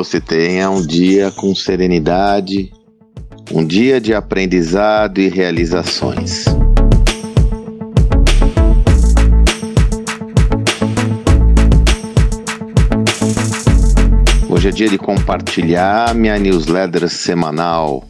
você tenha um dia com serenidade, um dia de aprendizado e realizações. Hoje é dia de compartilhar minha newsletter semanal.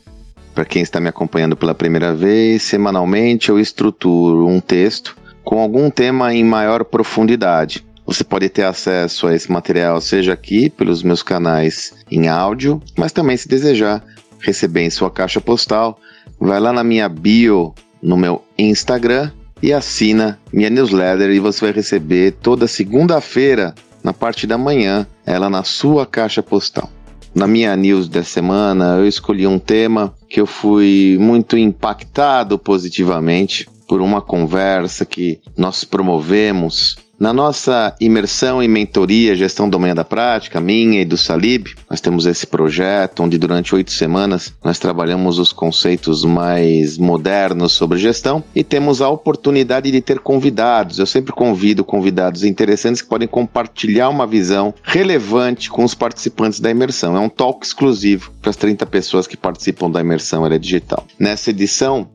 Para quem está me acompanhando pela primeira vez, semanalmente eu estruturo um texto com algum tema em maior profundidade você pode ter acesso a esse material, seja aqui pelos meus canais em áudio, mas também se desejar receber em sua caixa postal, vai lá na minha bio no meu Instagram e assina minha newsletter e você vai receber toda segunda-feira, na parte da manhã, ela na sua caixa postal. Na minha news da semana, eu escolhi um tema que eu fui muito impactado positivamente por uma conversa que nós promovemos na nossa imersão em mentoria, gestão do manhã da prática, minha e do Salib, nós temos esse projeto onde durante oito semanas nós trabalhamos os conceitos mais modernos sobre gestão e temos a oportunidade de ter convidados. Eu sempre convido convidados interessantes que podem compartilhar uma visão relevante com os participantes da imersão. É um talk exclusivo para as 30 pessoas que participam da imersão, ela é digital. Nessa edição,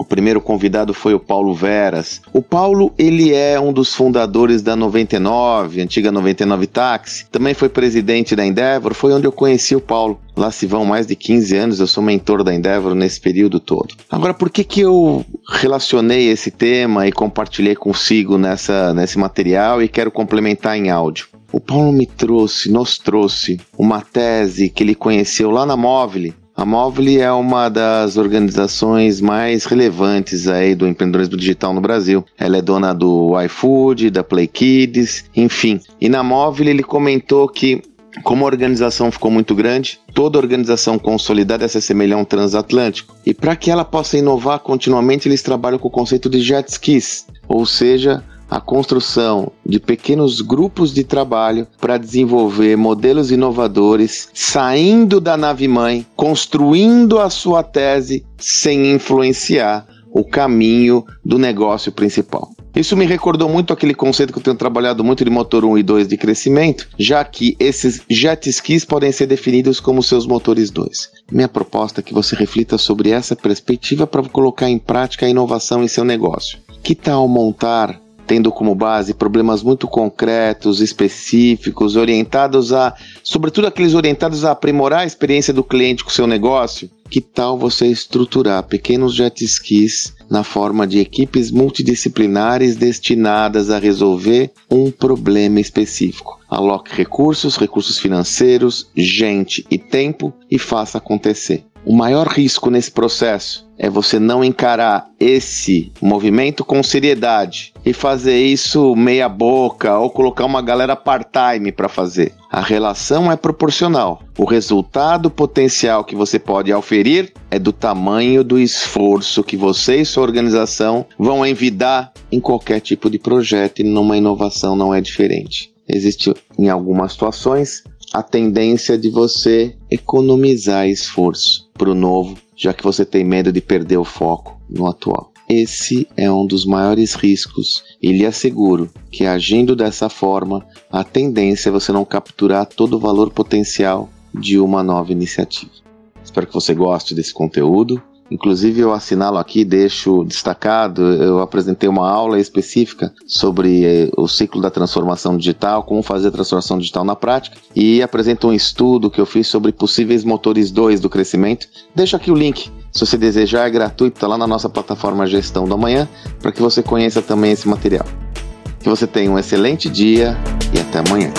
o primeiro convidado foi o Paulo Veras. O Paulo, ele é um dos fundadores da 99, antiga 99 Táxi. Também foi presidente da Endeavor, foi onde eu conheci o Paulo. Lá se vão mais de 15 anos, eu sou mentor da Endeavor nesse período todo. Agora, por que que eu relacionei esse tema e compartilhei consigo nessa, nesse material e quero complementar em áudio? O Paulo me trouxe, nos trouxe uma tese que ele conheceu lá na Móvel, a Móvel é uma das organizações mais relevantes aí do empreendedorismo digital no Brasil. Ela é dona do iFood, da Play Kids, enfim. E na Móvel ele comentou que como a organização ficou muito grande, toda organização consolidada se assemelha a um transatlântico. E para que ela possa inovar continuamente, eles trabalham com o conceito de jet skis, ou seja, a construção de pequenos grupos de trabalho para desenvolver modelos inovadores, saindo da nave-mãe, construindo a sua tese sem influenciar o caminho do negócio principal. Isso me recordou muito aquele conceito que eu tenho trabalhado muito de motor 1 e 2 de crescimento, já que esses jet skis podem ser definidos como seus motores 2. Minha proposta é que você reflita sobre essa perspectiva para colocar em prática a inovação em seu negócio. Que tal montar tendo como base problemas muito concretos, específicos, orientados a, sobretudo aqueles orientados a aprimorar a experiência do cliente com o seu negócio, que tal você estruturar pequenos jet skis na forma de equipes multidisciplinares destinadas a resolver um problema específico? Aloque recursos, recursos financeiros, gente e tempo e faça acontecer. O maior risco nesse processo é você não encarar esse movimento com seriedade e fazer isso meia boca ou colocar uma galera part-time para fazer. A relação é proporcional. O resultado potencial que você pode oferir é do tamanho do esforço que você e sua organização vão envidar em qualquer tipo de projeto e numa inovação não é diferente. Existe em algumas situações a tendência de você economizar esforço para o novo, já que você tem medo de perder o foco no atual. Esse é um dos maiores riscos e lhe asseguro que agindo dessa forma, a tendência é você não capturar todo o valor potencial de uma nova iniciativa. Espero que você goste desse conteúdo. Inclusive, eu assinalo aqui, deixo destacado, eu apresentei uma aula específica sobre eh, o ciclo da transformação digital, como fazer a transformação digital na prática, e apresento um estudo que eu fiz sobre possíveis motores 2 do crescimento. Deixo aqui o link, se você desejar, é gratuito, está lá na nossa plataforma Gestão da Manhã, para que você conheça também esse material. Que você tenha um excelente dia e até amanhã.